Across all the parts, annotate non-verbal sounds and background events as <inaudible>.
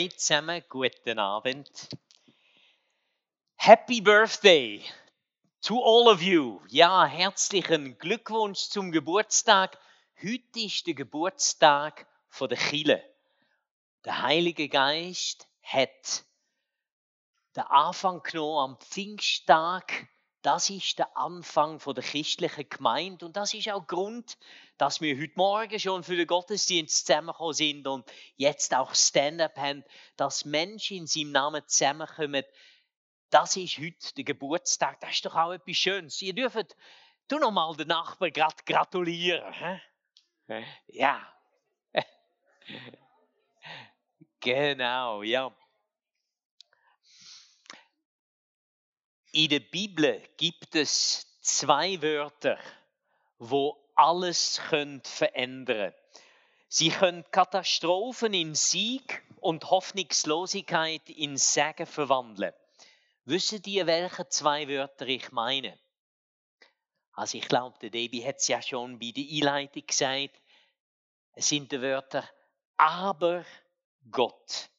Hallo zusammen, guten Abend. Happy Birthday to all of you. Ja, herzlichen Glückwunsch zum Geburtstag. Heute ist der Geburtstag von der Chile. Der Heilige Geist hat den Anfang genommen am Pfingsttag. Das ist der Anfang von der christlichen Gemeinde und das ist auch Grund, dass wir heute Morgen schon für den Gottesdienst zusammengekommen sind und jetzt auch Stand-up haben, dass Menschen in seinem Namen zusammenkommen. Das ist heute der Geburtstag. Das ist doch auch etwas Schönes. Ihr dürft du noch mal den Nachbarn grad gratulieren. Hä? Ja. <laughs> genau, ja. In der Bibel gibt es zwei Wörter, wo alles können verändern. Sie können Katastrophen in Sieg und Hoffnungslosigkeit in Segen verwandeln. Wissen ihr, welche zwei Wörter ich meine? Also ich glaube, der Debbie hat es ja schon bei der Einleitung gesagt. Es sind die Wörter aber Gott.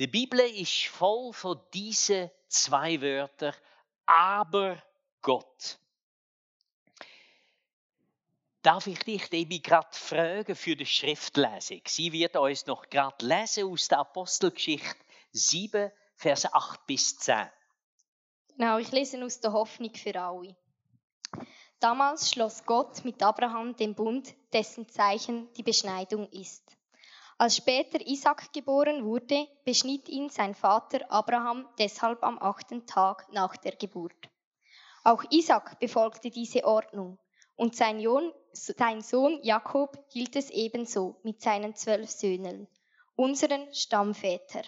Die Bibel ist voll von diesen zwei Wörtern aber Gott. Darf ich dich, Debbie, gerade fragen für die Schriftlesung? Sie wird uns noch gerade lesen aus der Apostelgeschichte 7, Verse 8 bis 10. Genau, ich lese aus der Hoffnung für alle. Damals schloss Gott mit Abraham den Bund, dessen Zeichen die Beschneidung ist. Als später Isaac geboren wurde, beschnitt ihn sein Vater Abraham deshalb am achten Tag nach der Geburt. Auch Isaac befolgte diese Ordnung und sein, Sohn, Jakob hielt es ebenso mit seinen zwölf Söhnen, unseren Stammväter.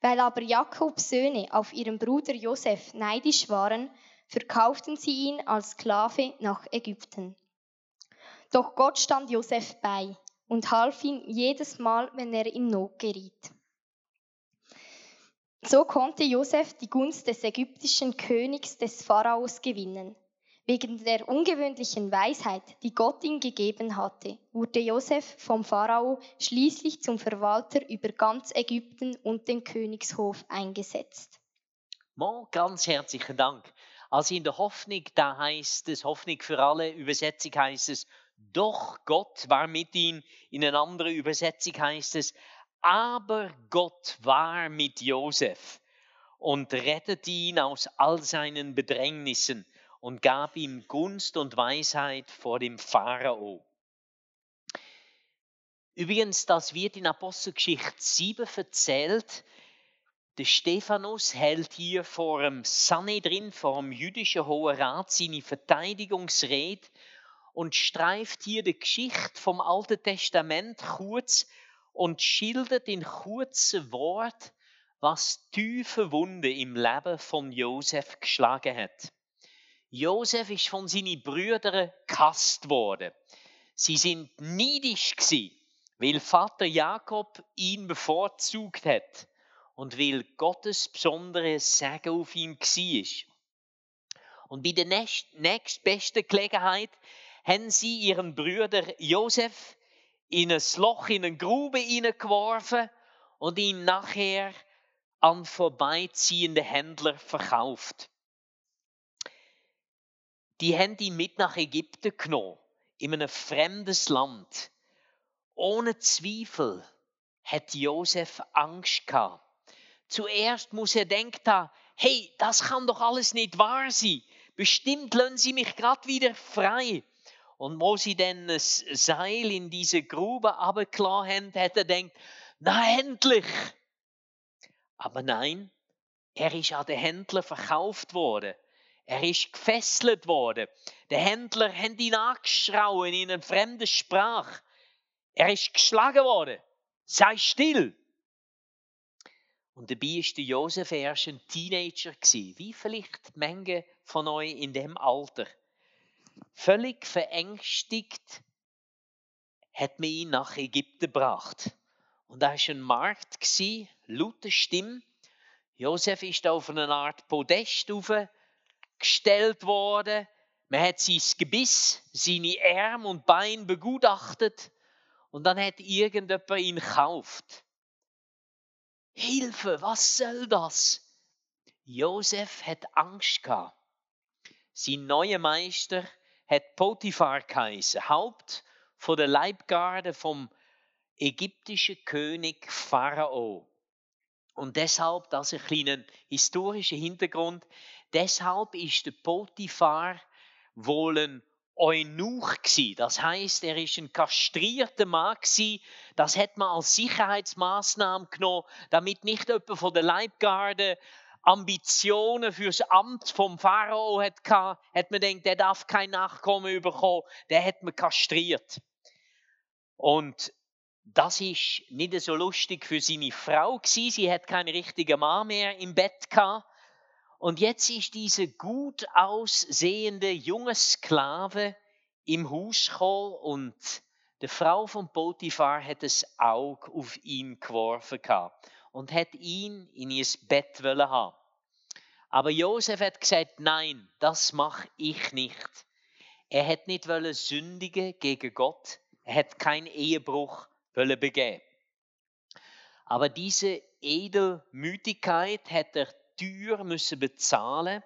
Weil aber Jakobs Söhne auf ihren Bruder Josef neidisch waren, verkauften sie ihn als Sklave nach Ägypten. Doch Gott stand Josef bei und half ihm jedes Mal, wenn er in Not geriet. So konnte Josef die Gunst des ägyptischen Königs des Pharaos gewinnen. Wegen der ungewöhnlichen Weisheit, die Gott ihm gegeben hatte, wurde Josef vom Pharao schließlich zum Verwalter über ganz Ägypten und den Königshof eingesetzt. Mo, ganz herzlichen Dank. Also in der Hoffnung, da heißt es, Hoffnung für alle, Übersetzung heißt es, doch Gott war mit ihm. In einer anderen Übersetzung heißt es, aber Gott war mit Josef und rettete ihn aus all seinen Bedrängnissen und gab ihm Gunst und Weisheit vor dem Pharao. Übrigens, das wird in Apostelgeschichte 7 erzählt. Der Stephanus hält hier vor dem Sanhedrin, vor dem jüdischen Hohen Rat, seine Verteidigungsrede und streift hier die Geschichte vom Alten Testament kurz und schildert in kurzen Wort, was tiefe Wunde im Leben von Josef geschlagen hat. Josef ist von seinen Brüdern gehasst worden. Sie sind neidisch gsi, weil Vater Jakob ihn bevorzugt hat und weil Gottes besondere Segen auf ihm war. Und bei der nächstbesten Gelegenheit haben sie ihren Brüder Josef in ein Loch, in eine Grube hineingeworfen und ihn nachher an vorbeiziehende Händler verkauft. Die haben ihn mit nach Ägypten genommen, in einem fremdes Land. Ohne Zweifel hat Josef Angst gehabt. Zuerst muss er denken hey, das kann doch alles nicht wahr sein. Bestimmt lassen sie mich gerade wieder frei. Und wo sie dann ein Seil in diese Grube abgelassen haben, hat er gedacht, na endlich. Aber nein, er ist an den Händler verkauft worden. Er ist gefesselt worden. Der Händler hat ihn angeschrauen in einer fremden Sprache. Er ist geschlagen worden. Sei still. Und dabei war der Josef erst ein Teenager, wie vielleicht Menge von euch in dem Alter. Völlig verängstigt hat man ihn nach Ägypten gebracht. Und da war ein Markt, laute Stimme. Josef ist auf eine Art Podest gestellt worden. Man hat sein Gebiss, seine Arme und Beine begutachtet. Und dann hat irgendjemand ihn gekauft. Hilfe, was soll das? Josef hat Angst gehabt. Sein neuer Meister hat Potiphar geheißen, Haupt von der Leibgarde vom ägyptischen König Pharao. Und deshalb, das ist ein kleiner historischer Hintergrund, deshalb ist der Potiphar wohl ein Eunuch gsi. Das heißt, er ist ein kastrierter Mann gsi. Das hat man als Sicherheitsmaßnahme genommen, damit nicht jemand von der Leibgarde Ambitionen fürs Amt vom Pharao hat, hat man gedacht, der darf kein Nachkommen bekommen, der hat man kastriert. Und das ist nicht so lustig für seine Frau gewesen. Sie hat keinen richtigen Mann mehr im Bett gehabt. Und jetzt ist diese gut aussehende junge Sklave im Haus gekommen und die Frau von Potiphar hat das Auge auf ihn geworfen gehabt und hat ihn in ihr Bett haben. Aber Josef hat gesagt, nein, das mache ich nicht. Er hat nicht sündigen gegen Gott. Er hat keinen Ehebruch begehen. Aber diese Edelmütigkeit hat er teuer müssen bezahlen.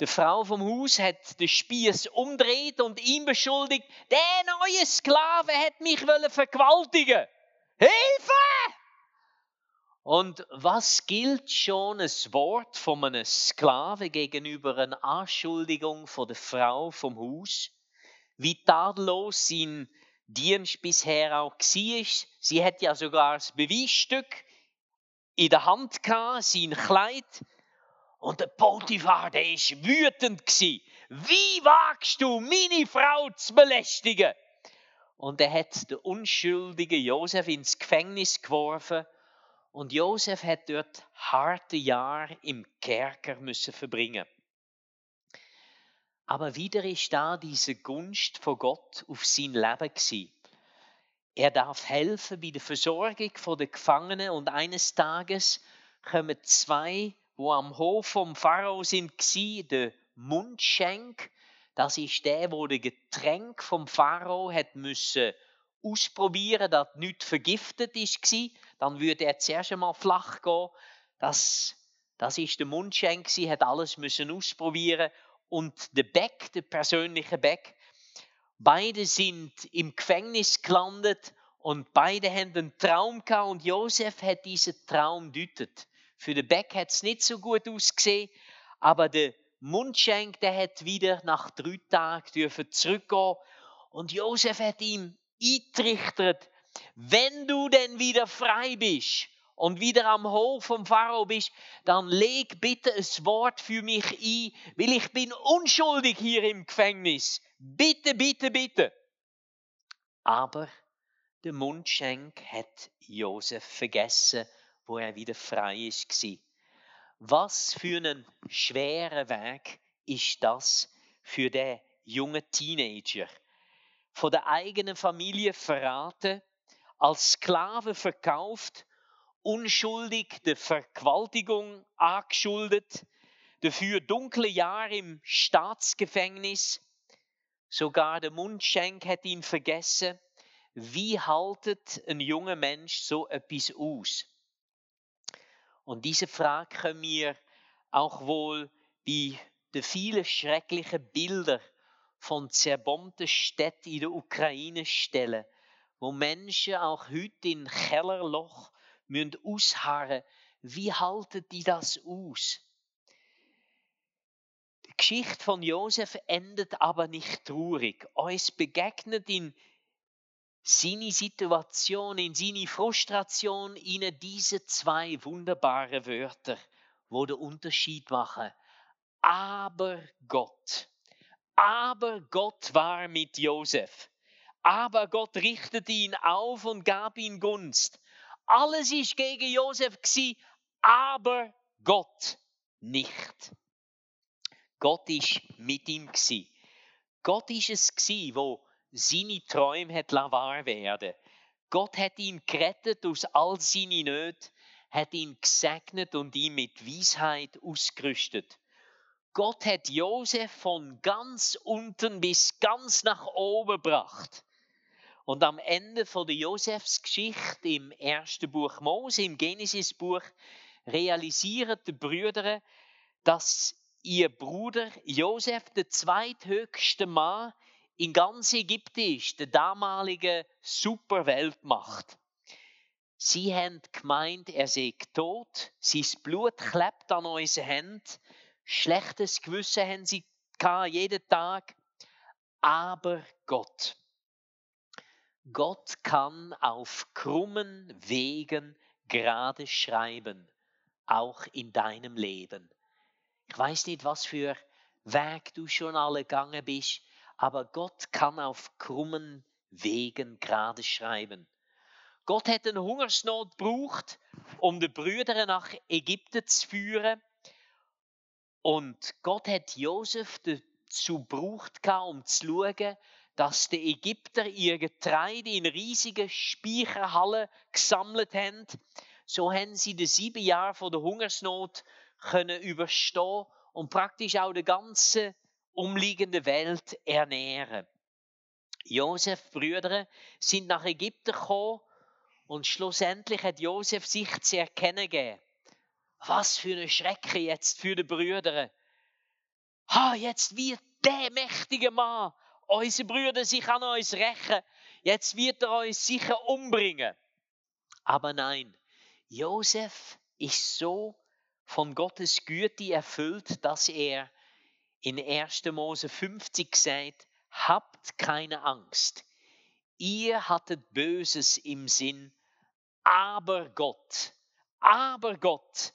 Die Frau vom Haus hat den Spieß umdreht und ihm beschuldigt, der neue Sklave hat mich vergewaltigen. Hilfe! Und was gilt schon ein Wort von einem Sklave gegenüber einer Anschuldigung von der Frau vom Haus? Wie tadellos sein Dienst bisher auch war. Sie hat ja sogar das Beweisstück in der Hand gehabt, sein Kleid. Und der Potiphar, der ist wütend. Wie wagst du, meine Frau zu belästigen? Und er hat den unschuldigen Josef ins Gefängnis geworfen und Josef hat dort harte Jahre im Kerker müssen verbringen. Aber wieder ist da diese Gunst von Gott auf sein Leben gsi. Er darf helfen bei der Versorgung der Gefangenen und eines Tages kommen zwei, wo am Hof vom Pharao sind, gsi, der Mundschenk. Das ist der, wo der Getränk vom Pharao hat müssen ausprobieren, dass nicht vergiftet ist gsi. Dann würde er zuerst einmal flach gehen. Das, das ist der Mundschenk gsi, hat alles müssen ausprobieren und der Beck, der persönliche Beck, Beide sind im Gefängnis gelandet und beide haben einen Traum gehabt und Josef hat diesen Traum deutet. Für den Beck hat es nicht so gut ausgesehen, aber der Mundschenk, der hat wieder nach drei Tagen dürfen zurückgehen und Josef hat ihm eintrichtert, wenn du denn wieder frei bist und wieder am Hof vom Pharao bist, dann leg bitte ein Wort für mich ein, weil ich bin unschuldig hier im Gefängnis. Bitte, bitte, bitte. Aber der Mundschenk hat Josef vergessen, wo er wieder frei ist Was für einen schweren Weg ist das für den jungen Teenager? Von der eigenen Familie verraten, als Sklave verkauft unschuldig der Vergewaltigung angeschuldet, dafür dunkle Jahre im Staatsgefängnis. Sogar der Mundschenk hat ihn vergessen. Wie haltet ein junger Mensch so etwas aus? Und diese Frage können wir auch wohl bei den vielen schrecklichen Bildern von zerbombten Städten in der Ukraine stellen, wo Menschen auch heute in Kellerloch müssen ausharren. Wie halten die das aus? Die Geschichte von Josef endet aber nicht traurig. Uns begegnet in seine Situation, in seine Frustration, ihnen diese zwei wunderbaren Wörter, wo den Unterschied machen. Aber Gott. Aber Gott war mit Josef. Aber Gott richtete ihn auf und gab ihm Gunst. Alles ist gegen Josef aber Gott nicht. Gott ist mit ihm Gott ist es wo seine Träume hat wahr werden. Gott hat ihn gerettet aus all seinen Nöten, hat ihn gesegnet und ihn mit Weisheit ausgerüstet. Gott hat Josef von ganz unten bis ganz nach oben gebracht. Und am Ende von der Josefsgeschichte im ersten Buch Mose, im Genesis-Buch, realisieren die Brüder, dass ihr Bruder Josef der zweithöchste Mann in ganz Ägypten ist, der damalige Superweltmacht. Sie haben gemeint, er sei tot, sein Blut klebt an unseren Händen, schlechtes Gewissen haben sie jeden Tag, aber Gott. Gott kann auf krummen Wegen gerade schreiben, auch in deinem Leben. Ich weiß nicht, was für Weg du schon alle gegangen bist, aber Gott kann auf krummen Wegen gerade schreiben. Gott hat eine Hungersnot gebraucht, um die Brüder nach Ägypten zu führen. Und Gott hat Josef dazu gebraucht, um zu schauen, dass die Ägypter ihr Getreide in riesigen Speicherhallen gesammelt haben. So haben sie die sieben Jahre von der Hungersnot können überstehen und praktisch auch die ganze umliegende Welt ernähren. Josef Brüder sind nach Ägypten gekommen und schlussendlich hat Josef sich zu erkennen gegeben. Was für eine Schrecke jetzt für die Brüder. Ha, jetzt wird der mächtige Mann unsere Brüder sich an uns rächen. Jetzt wird er uns sicher umbringen. Aber nein, Josef ist so von Gottes Güte erfüllt, dass er in 1. Mose 50 sagt, habt keine Angst. Ihr hattet Böses im Sinn, aber Gott, aber Gott,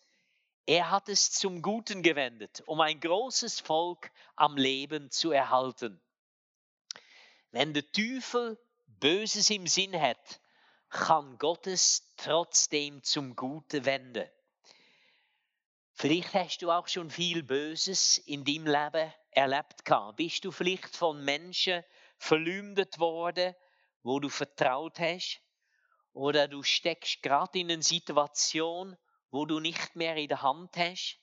er hat es zum Guten gewendet, um ein großes Volk am Leben zu erhalten. Wenn der Teufel Böses im Sinn hat, kann Gott es trotzdem zum Guten wenden. Vielleicht hast du auch schon viel Böses in deinem Leben erlebt gehabt. Bist du vielleicht von Menschen verleumdet worden, wo du vertraut hast? Oder du steckst gerade in einer Situation, wo du nicht mehr in der Hand hast.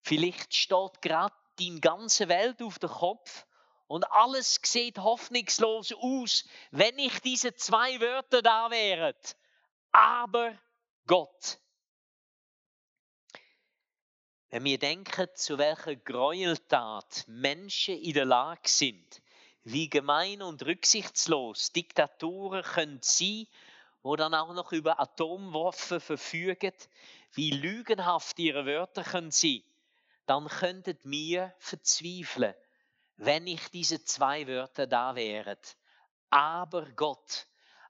Vielleicht steht gerade deine ganze Welt auf dem Kopf und alles sieht hoffnungslos aus, wenn nicht diese zwei Wörter da wären. Aber Gott. Wenn wir denken, zu welcher Gräueltat Menschen in der Lage sind, wie gemein und rücksichtslos Diktatoren können sein wo dann auch noch über Atomwaffen verfügen, wie lügenhaft ihre Wörter können sein, dann könnten wir verzweifeln, wenn nicht diese zwei Wörter da wären. Aber Gott,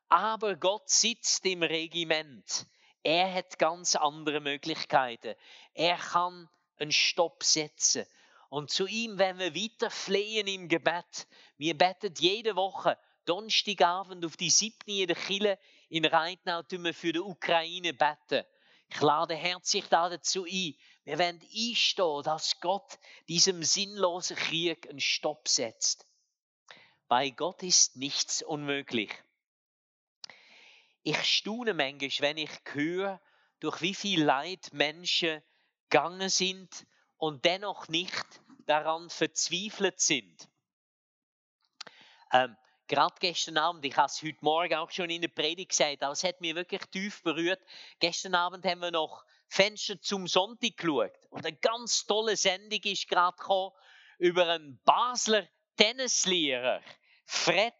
aber Gott sitzt im Regiment. Er hat ganz andere Möglichkeiten. Er kann einen Stopp setzen. Und zu ihm, wenn wir weiter flehen im Gebet, wir beten jede Woche, Donnerstagabend auf die siebten in der Kille in tun wir für die Ukraine beten. Ich lade herzlich dazu ein. Wir werden einstehen, dass Gott diesem sinnlosen Krieg einen Stopp setzt. Bei Gott ist nichts unmöglich. Ich staune manchmal, wenn ich höre, durch wie viel Leid Menschen gegangen sind und dennoch nicht daran verzweifelt sind. Ähm, Gerade gestern Abend, ich habe es heute Morgen auch schon in der Predigt gesagt, aber es hat mich wirklich tief berührt. Gestern Abend haben wir noch Fenster zum Sonntag geschaut. Und eine ganz tolle Sendung ist gerade gekommen über einen Basler Tennislehrer. Fred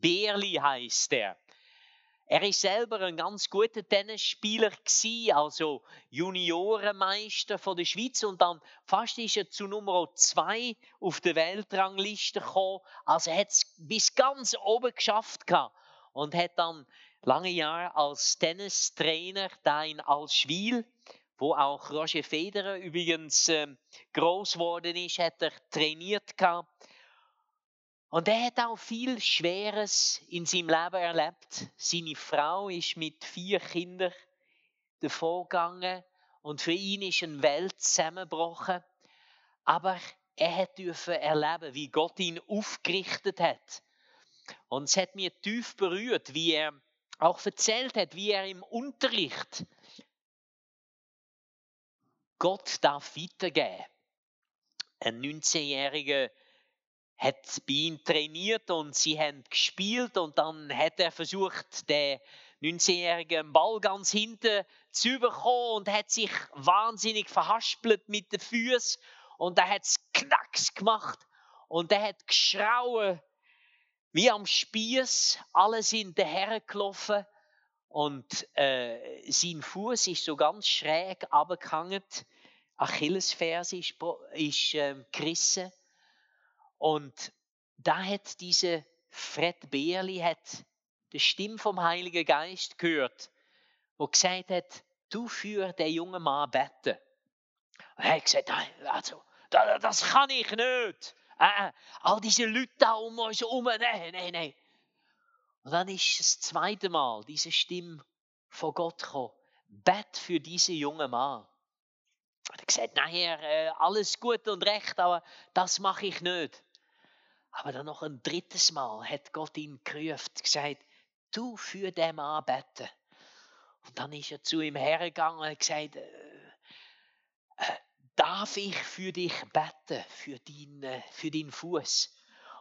Beerli heißt er. Er ist selber ein ganz guter Tennisspieler gewesen, also Juniorenmeister von der Schweiz und dann fast ist er zu Nummer zwei auf der Weltrangliste gekommen. Also hat es bis ganz oben geschafft gehabt und hat dann lange Jahre als Tennistrainer da in Alschwil, wo auch Roger Federer übrigens äh, groß geworden ist, hat er trainiert gehabt. Und er hat auch viel Schweres in seinem Leben erlebt. Seine Frau ist mit vier Kindern davongegangen und für ihn ist eine Welt zusammengebrochen. Aber er hat dürfen erleben, wie Gott ihn aufgerichtet hat. Und es hat mir tief berührt, wie er auch erzählt hat, wie er im Unterricht Gott darf weitergeben. Ein 19-jähriger hat bei ihm trainiert und sie haben gespielt und dann hat er versucht, den 19-jährigen Ball ganz hinten zu bekommen und hat sich wahnsinnig verhaspelt mit den Füßen und er hat es knacks gemacht und er hat geschrauen wie am Spieß. Alle sind dahergelaufen und äh, sein Fuß ist so ganz schräg abgehangen. Achillesferse ist, ist äh, gerissen. Und da hat diese Fred Beerli hat die Stimme vom Heiligen Geist gehört, wo gesagt hat, du für den jungen Mann beten. Er hat gesagt, also, das kann ich nicht. Äh, all diese Leute da um uns herum, nein, nein, nein. Und dann ist das zweite Mal diese Stimme von Gott gekommen. Bet für diesen jungen Mann. Er hat gesagt, nachher äh, alles gut und recht, aber das mache ich nicht. Aber dann noch ein drittes Mal hat Gott ihn gerufen, gesagt, du für den Mann beten. Und dann ist er zu ihm hergegangen und gesagt, äh, äh, darf ich für dich beten, für deinen, für deinen Fuß?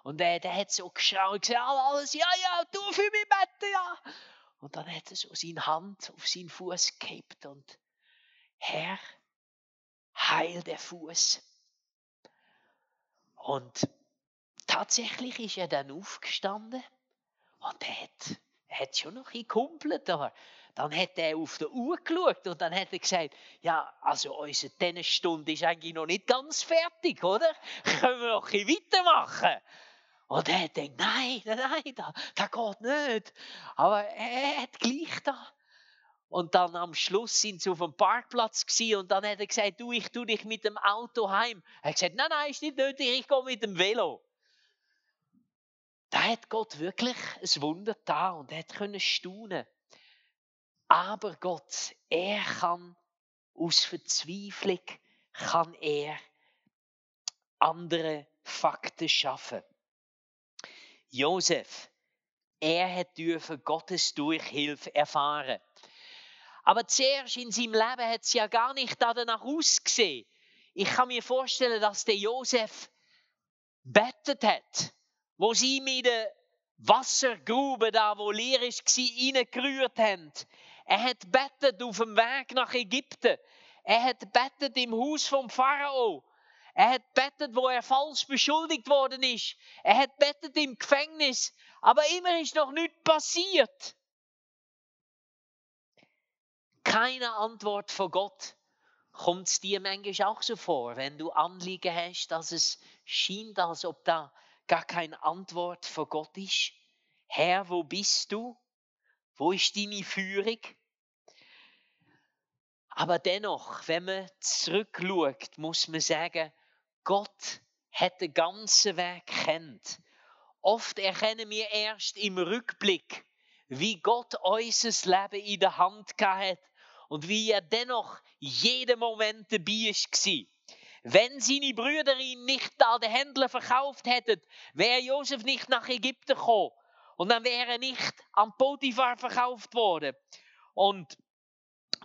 Und der, der hat so geschaut und gesagt, alles, ja, ja, du für mich beten, ja. Und dann hat er so seine Hand auf seinen Fuß gehabt und Herr, heil der Fuß. Und tatsächlich ist er dann aufgestanden und er hat, er hat schon noch gekumpelt, aber dann hat er auf die Uhr geschaut und dann hat er gesagt, ja, also unsere Tennisstunde ist eigentlich noch nicht ganz fertig, oder? <laughs> Können wir noch ein weitermachen? Und er denkt, nein, nein, das, das geht nicht. Aber er hat gleich da. Und dann am Schluss sind sie auf dem Parkplatz und dann hat er gesagt, du, ich tue dich mit dem Auto heim. Er hat gesagt, nein, nein, ist nicht nötig, ich gehe mit dem Velo. Da hat Gott wirklich ein Wunder da und er hat staunen. Aber Gott, er kann aus Verzweiflung kann er andere Fakten schaffen. Josef, er hat dürfen Gottes Durchhilfe erfahren. Aber zuerst in seinem Leben hat es ja gar nicht danach ausgesehen. Ich kann mir vorstellen, dass der Josef bettet hat, wo sie mit der Wassergrube da, wo leer ist, reingerührt haben. Er hat bettet auf dem Weg nach Ägypten. Er hat bettet im Haus vom Pharao. Er hat bettet, wo er falsch beschuldigt worden ist. Er hat bettet im Gefängnis. Aber immer ist noch nichts passiert. Keine Antwort von Gott. Kommt es dir manchmal auch so vor, wenn du Anliegen hast, dass es scheint, als ob da gar keine Antwort von Gott ist? Herr, wo bist du? Wo ist deine Führung? Aber dennoch, wenn man zurückschaut, muss man sagen, Gott hat den ganzen Weg kennt. Oft erkennen wir erst im Rückblick, wie Gott unser Leben in der Hand hat und wie er dennoch jeden Moment dabei war. Wenn seine Brüder ihn nicht an den Händler verkauft hätten, wäre Josef nicht nach Ägypten gekommen. Und dann wäre er nicht an Potiphar verkauft worden. Und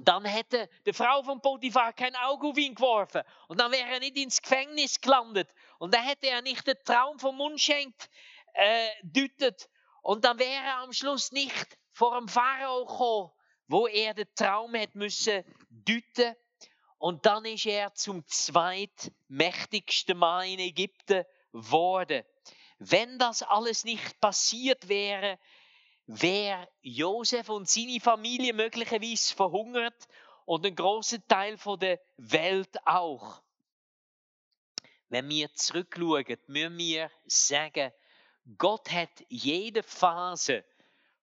dann hätte die Frau von Potiphar kein Auge auf ihn geworfen. Und dann wäre er nicht ins Gefängnis gelandet. Und dann hätte er nicht den Traum vom Mundschenk äh. Und dann wäre er am Schluss nicht vor dem Pharao gekommen, wo er den Traum hätte müssen deuten. Und dann ist er zum zweitmächtigsten Mann in Ägypten geworden. Wenn das alles nicht passiert wäre, wäre Josef und seine Familie möglicherweise verhungert und ein großer Teil der Welt auch. Wenn wir zurückschauen, müssen wir sagen, Gott hat jede Phase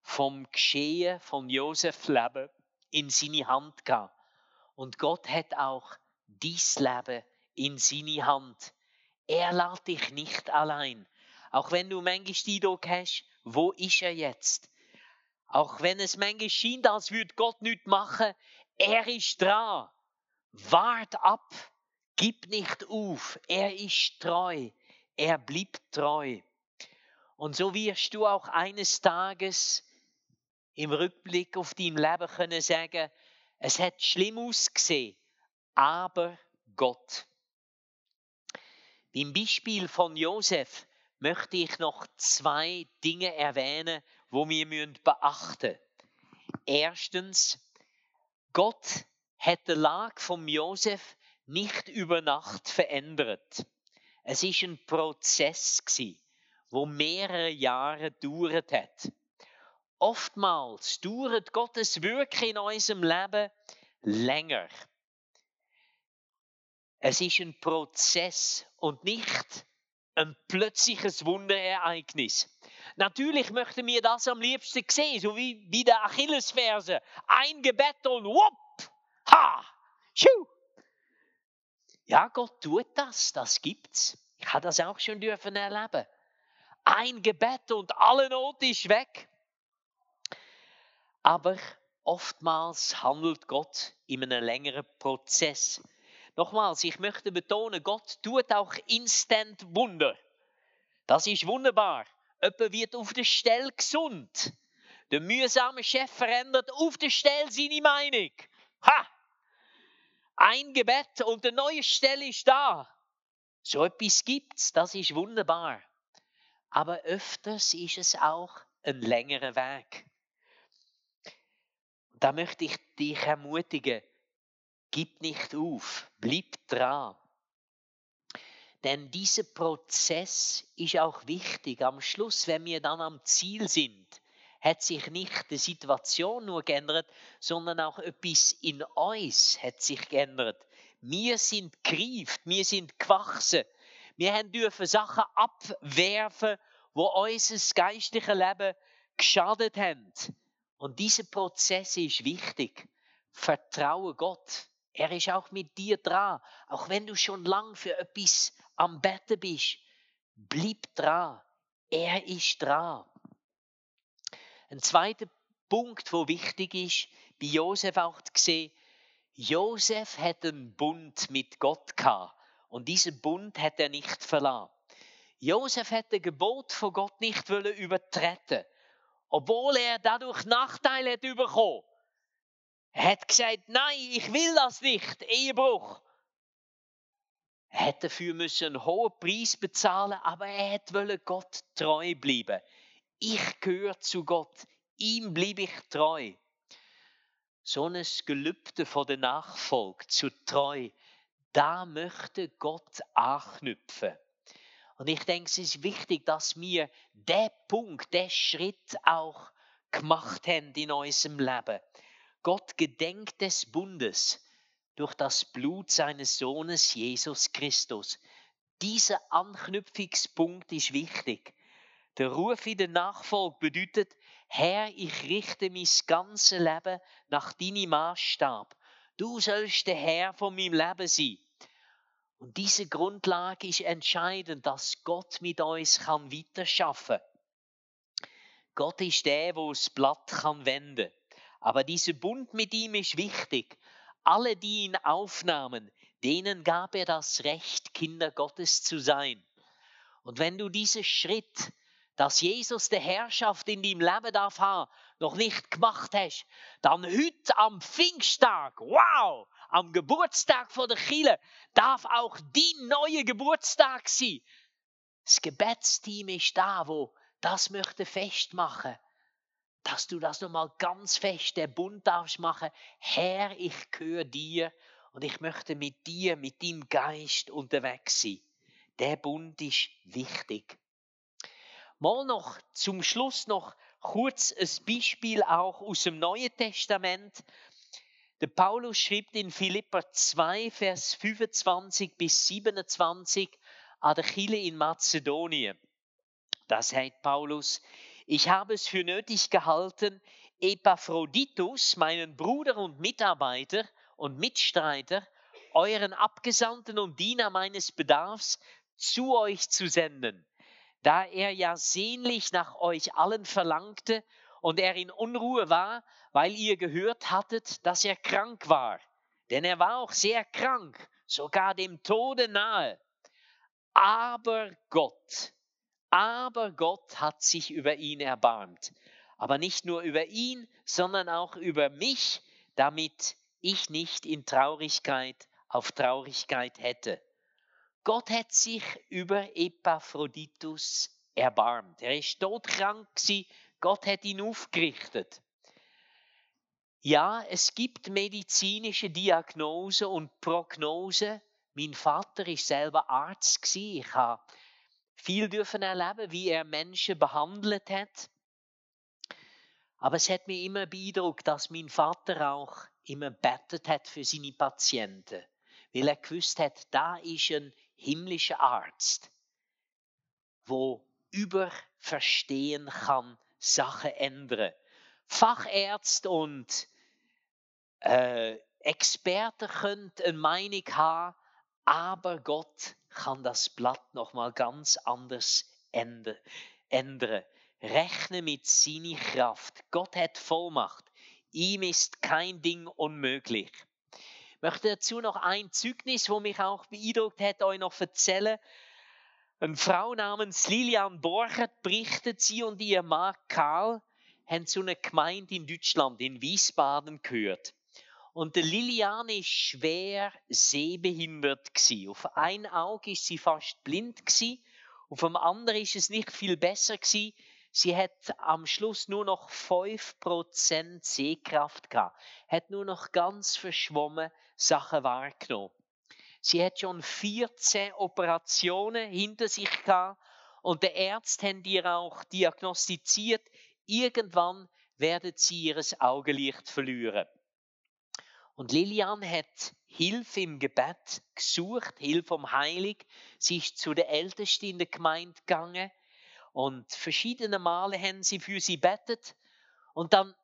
vom Geschehen von Josefs Leben in seine Hand gehabt. Und Gott hat auch dies Leben in seine Hand. Er lässt dich nicht allein. Auch wenn du manchmal die Eindruck hast, wo ist er jetzt? Auch wenn es manchmal scheint, als würde Gott nichts machen, er ist dran. Wart ab, gib nicht auf. Er ist treu. Er bleibt treu. Und so wirst du auch eines Tages im Rückblick auf dein Leben können sagen, es hat schlimm ausgesehen, aber Gott. Beim Beispiel von Josef möchte ich noch zwei Dinge erwähnen, wo wir beachten müssen. Erstens, Gott hat die Lage von Josef nicht über Nacht verändert. Es ist ein Prozess gsi, wo mehrere Jahre dauert hat. Oftmals dauert Gottes Wirken in unserem Leben länger. Es ist ein Prozess und nicht ein plötzliches Wunderereignis. Natürlich möchten wir das am liebsten sehen, so wie bei der Achillesferse. Ein Gebet und wupp, ha, schuh. Ja, Gott tut das, das gibt's. Ich habe das auch schon dürfen erleben. Ein Gebet und alle Not ist weg. Aber oftmals handelt Gott in einem längeren Prozess. Nochmals, ich möchte betonen, Gott tut auch instant Wunder. Das ist wunderbar. Jemand wird auf der Stelle gesund. Der mühsame Chef verändert auf der Stelle seine Meinung. Ha! Ein Gebet und eine neue Stelle ist da. So etwas gibt's, das ist wunderbar. Aber öfters ist es auch ein längerer Weg. Da möchte ich dich ermutigen, gib nicht auf, bleib dran. Denn dieser Prozess ist auch wichtig. Am Schluss, wenn wir dann am Ziel sind, hat sich nicht die Situation nur geändert, sondern auch etwas in uns hat sich geändert. Wir sind gerieft, wir sind gewachsen. Wir haben dürfen Sachen abwerfen, wo unser geistliches Leben geschadet haben. Und dieser Prozess ist wichtig. Vertraue Gott. Er ist auch mit dir dran. Auch wenn du schon lang für etwas am Betten bist, bleib dran. Er ist dran. Ein zweiter Punkt, wo wichtig ist, bei Josef auch zu sehen, Josef hat einen Bund mit Gott gehabt und diesen Bund hat er nicht verlassen. Josef hat das Gebot von Gott nicht übertreten, obwohl er dadurch Nachteile hat bekommen. Er hat gesagt, nein, ich will das nicht, Ehebruch. Er hätte dafür müssen einen hohen Preis bezahlen, aber er wollte Gott treu bleiben. Ich gehöre zu Gott, ihm bleibe ich treu. So ein Gelübde von der Nachfolge zu treu, da möchte Gott anknüpfen. Und ich denke, es ist wichtig, dass wir den Punkt, den Schritt auch gemacht haben in unserem Leben. Gott gedenkt des Bundes durch das Blut seines Sohnes Jesus Christus. Dieser Anknüpfungspunkt ist wichtig. Der Ruf in der Nachfolge bedeutet, Herr, ich richte mein ganzes Leben nach deinem Maßstab. Du sollst der Herr von meinem Leben sein. Und diese Grundlage ist entscheidend, dass Gott mit uns kann weiterschaffen. Gott ist der, wo das Blatt kann wenden. Aber dieser Bund mit ihm ist wichtig. Alle, die ihn aufnahmen, denen gab er das Recht, Kinder Gottes zu sein. Und wenn du diesen Schritt, dass Jesus der Herrschaft in deinem Leben darf haben, noch nicht gemacht hast, dann heute am Pfingsttag, wow, am Geburtstag von der Chile, darf auch dein neuer Geburtstag sein. Das Gebetsteam ist da, wo das möchte festmachen dass du das nochmal ganz fest, der Bund darfst machen. Herr, ich gehöre dir und ich möchte mit dir, mit deinem Geist unterwegs sein. Der Bund ist wichtig. Mal noch zum Schluss noch kurz ein Beispiel auch aus dem Neuen Testament. Der Paulus schreibt in Philippa 2, Vers 25 bis 27 an der Chile in Mazedonien. Da sagt Paulus, ich habe es für nötig gehalten, Epaphroditus, meinen Bruder und Mitarbeiter und Mitstreiter, euren Abgesandten und Diener meines Bedarfs, zu euch zu senden, da er ja sehnlich nach euch allen verlangte und er in Unruhe war, weil ihr gehört hattet, dass er krank war. Denn er war auch sehr krank, sogar dem Tode nahe. Aber Gott, aber Gott hat sich über ihn erbarmt. Aber nicht nur über ihn, sondern auch über mich, damit ich nicht in Traurigkeit auf Traurigkeit hätte. Gott hat sich über Epaphroditus erbarmt. Er ist todkrank. Gott hat ihn aufgerichtet. Ja, es gibt medizinische Diagnose und Prognose. Mein Vater ist selber Arzt. Ich habe viel dürfen erleben, wie er Menschen behandelt hat. Aber es hat mich immer beeindruckt, dass mein Vater auch immer bettet hat für seine Patienten, weil er gewusst hat, da ist ein himmlischer Arzt, wo über verstehen kann, Sachen ändern. Fachärzte und äh, Experten können eine Meinung haben, aber Gott kann das Blatt noch mal ganz anders ändern. Rechne mit seiner Kraft. Gott hat Vollmacht. Ihm ist kein Ding unmöglich. Ich möchte dazu noch ein Zeugnis, wo mich auch beeindruckt hat, euch noch erzählen. Eine Frau namens Lilian Borchert berichtet, sie und ihr Mann Karl haben zu einer Gemeinde in Deutschland, in Wiesbaden, gehört. Und der Lilian ist schwer sehbehindert. Auf ein Auge ist sie fast blind auf dem anderen ist es nicht viel besser. Sie hat am Schluss nur noch 5% Sehkraft gehabt, hat nur noch ganz verschwommen Sachen wahrgenommen. Sie hat schon 14 Operationen hinter sich gehabt und der Ärzte haben ihr auch diagnostiziert, irgendwann werden sie ihres Augenlicht verlieren. Und Lilian hat Hilfe im Gebet gesucht, Hilfe vom Heilig. Sie ist zu der Ältesten in der Gemeinde gegangen und verschiedene Male haben sie für sie bettet. Und dann,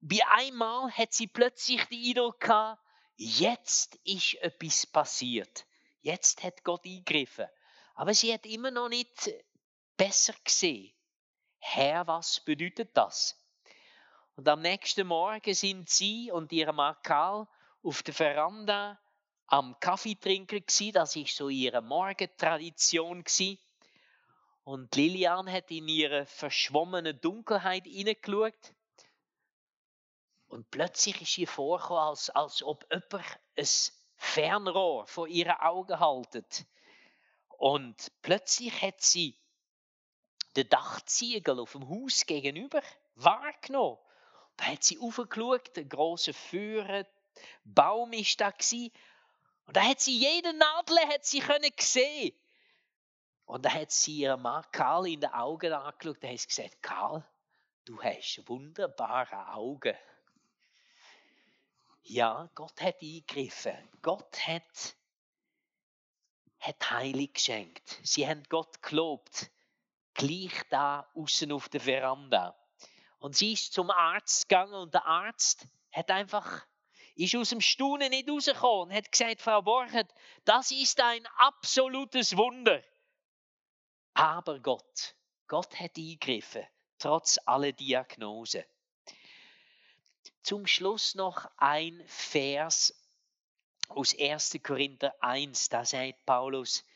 wie einmal, hat sie plötzlich die Eindruck gehabt, jetzt ist etwas passiert. Jetzt hat Gott eingegriffen. Aber sie hat immer noch nicht besser gesehen. Herr, was bedeutet das? Und am nächsten Morgen sind sie und ihr Mann Karl auf der Veranda am Kaffee trinken gsi. Das ist so ihre Morgentradition gsi. Und Lilian hat in ihre verschwommene Dunkelheit hineingeschaut. Und plötzlich ist ihr vorgekommen, als, als ob jemand ein Fernrohr vor ihren Augen haltet. Und plötzlich hat sie den Dachziegel auf dem Haus gegenüber wahrgenommen. Da hat sie aufgeschaut, der große Führer, Baum ist da gsi. Und da hat sie jede Nadel hat sie können sehen. Und da hat sie ihren Mann Karl in die Augen angeschaut und hat gesagt, Karl, du hast wunderbare Augen. Ja, Gott hat eingegriffen. Gott hat, hat Heilig geschenkt. Sie haben Gott gelobt. Gleich da außen auf der Veranda. Und sie ist zum Arzt gegangen und der Arzt hat einfach, ist aus dem Staunen nicht rausgekommen und hat gesagt, Frau Borchert, das ist ein absolutes Wunder. Aber Gott, Gott hat eingegriffen, trotz aller Diagnosen. Zum Schluss noch ein Vers aus 1. Korinther 1, da sagt Paulus,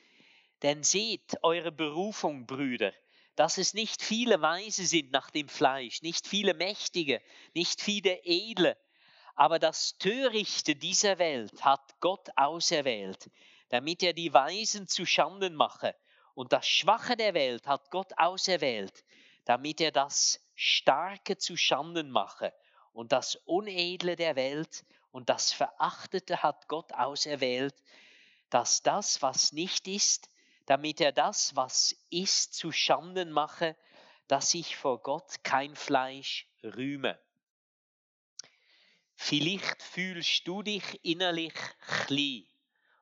denn seht eure Berufung, Brüder, dass es nicht viele Weise sind nach dem Fleisch, nicht viele Mächtige, nicht viele Edle, aber das Törichte dieser Welt hat Gott auserwählt, damit er die Weisen zu Schanden mache. Und das Schwache der Welt hat Gott auserwählt, damit er das Starke zu Schanden mache. Und das Unedle der Welt und das Verachtete hat Gott auserwählt, dass das, was nicht ist, damit er das, was ist, zu Schanden mache, dass sich vor Gott kein Fleisch rühme. Vielleicht fühlst du dich innerlich klein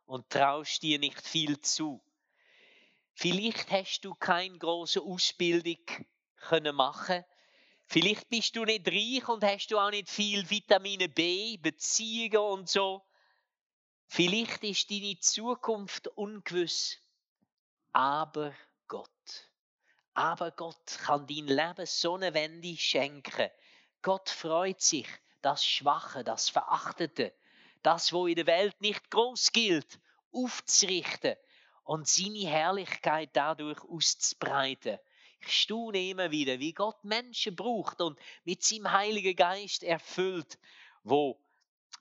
und traust dir nicht viel zu. Vielleicht hast du keine große Ausbildung können machen. Vielleicht bist du nicht reich und hast du auch nicht viel Vitamine B, Beziehungen und so. Vielleicht ist deine Zukunft ungewiss aber Gott. Aber Gott kann dein Leben so eine Wende schenken. Gott freut sich, das Schwache, das Verachtete, das, wo in der Welt nicht groß gilt, aufzurichten und seine Herrlichkeit dadurch auszubreiten. Ich staune immer wieder, wie Gott Menschen braucht und mit seinem Heiligen Geist erfüllt, wo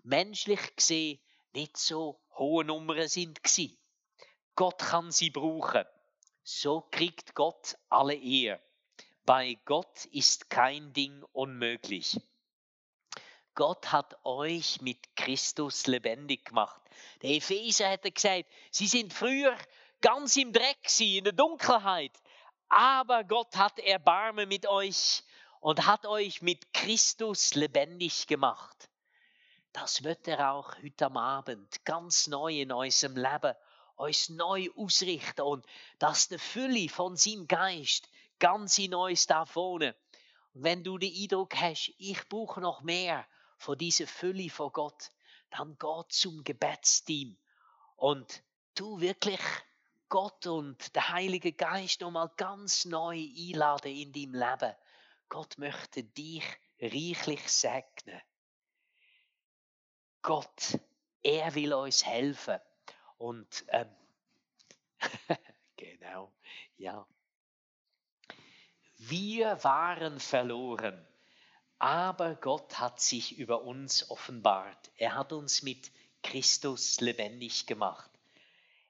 menschlich gesehen nicht so hohe Nummern sind. Gewesen. Gott kann sie brauchen. So kriegt Gott alle Ehre. Bei Gott ist kein Ding unmöglich. Gott hat euch mit Christus lebendig gemacht. Der Epheser hätte gesagt, sie sind früher ganz im Dreck, sie in der Dunkelheit. Aber Gott hat Erbarmen mit euch und hat euch mit Christus lebendig gemacht. Das wird er auch heute Abend ganz neu in unserem Leben uns neu ausrichten und dass der Fülle von seinem Geist ganz in uns da vorne. Und wenn du den Eindruck hast, ich brauche noch mehr von dieser Fülle von Gott, dann geh zum Gebetsteam und tu wirklich Gott und der Heilige Geist nochmal ganz neu einladen in deinem Leben. Gott möchte dich reichlich segnen. Gott, er will uns helfen. Und ähm, <laughs> genau, ja. Wir waren verloren, aber Gott hat sich über uns offenbart. Er hat uns mit Christus lebendig gemacht.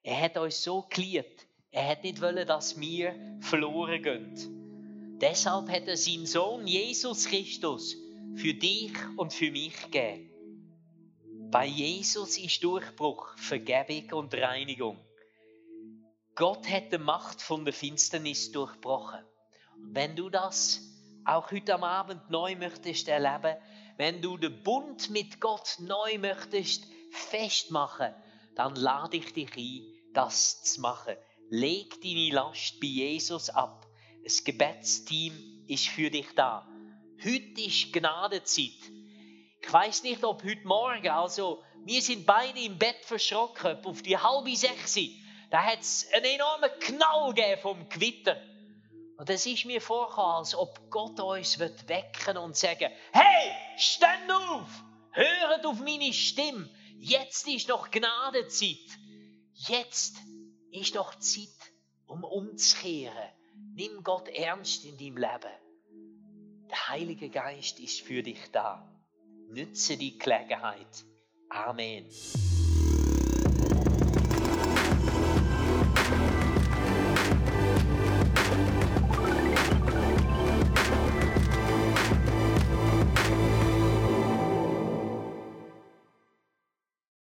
Er hat uns so geliebt. Er hat nicht wollen, dass wir verloren gehen. Deshalb hat er seinen Sohn Jesus Christus für dich und für mich gegeben. Bei Jesus ist Durchbruch, Vergebung und Reinigung. Gott hat die Macht von der Finsternis durchbrochen. Wenn du das auch heute am Abend neu möchtest erleben, wenn du den Bund mit Gott neu möchtest festmachen, dann lade ich dich ein, das zu machen. Leg deine Last bei Jesus ab. Das Gebetsteam ist für dich da. Heute ist Gnadezeit. Ich weiß nicht, ob heute Morgen, also wir sind beide im Bett verschrocken, auf die halbe sechs. Da hat es einen enormen Knall gegeben vom Gewitter. Und es ist mir vorgekommen, als ob Gott uns wird wecken und sagen, hey, stand auf, hört auf meine Stimme, jetzt ist noch Gnadezeit. Jetzt ist noch Zeit, um umzukehren. Nimm Gott ernst in deinem Leben. Der Heilige Geist ist für dich da. Nütze die Gelegenheit. Amen.